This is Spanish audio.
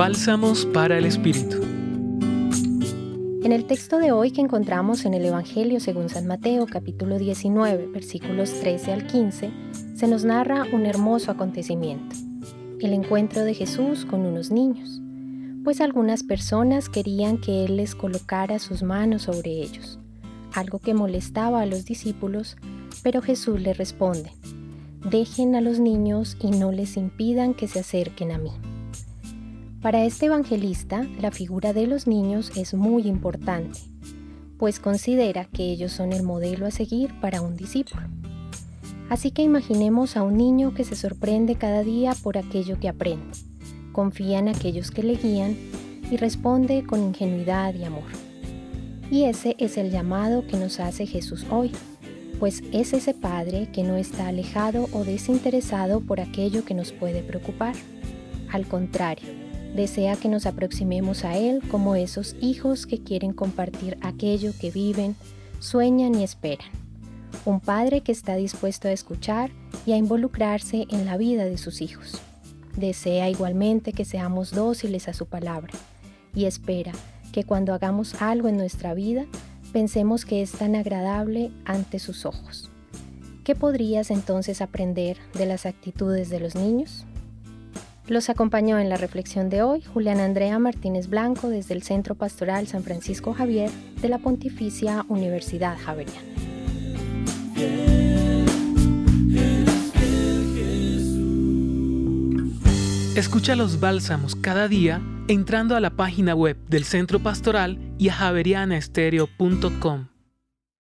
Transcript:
Bálsamos para el Espíritu. En el texto de hoy que encontramos en el Evangelio según San Mateo capítulo 19 versículos 13 al 15, se nos narra un hermoso acontecimiento, el encuentro de Jesús con unos niños, pues algunas personas querían que Él les colocara sus manos sobre ellos, algo que molestaba a los discípulos, pero Jesús les responde, dejen a los niños y no les impidan que se acerquen a mí. Para este evangelista, la figura de los niños es muy importante, pues considera que ellos son el modelo a seguir para un discípulo. Así que imaginemos a un niño que se sorprende cada día por aquello que aprende, confía en aquellos que le guían y responde con ingenuidad y amor. Y ese es el llamado que nos hace Jesús hoy, pues es ese Padre que no está alejado o desinteresado por aquello que nos puede preocupar. Al contrario, Desea que nos aproximemos a Él como esos hijos que quieren compartir aquello que viven, sueñan y esperan. Un padre que está dispuesto a escuchar y a involucrarse en la vida de sus hijos. Desea igualmente que seamos dóciles a su palabra y espera que cuando hagamos algo en nuestra vida pensemos que es tan agradable ante sus ojos. ¿Qué podrías entonces aprender de las actitudes de los niños? Los acompañó en la reflexión de hoy Julián Andrea Martínez Blanco desde el Centro Pastoral San Francisco Javier de la Pontificia Universidad Javeriana. Escucha los bálsamos cada día entrando a la página web del Centro Pastoral y a javerianaestereo.com.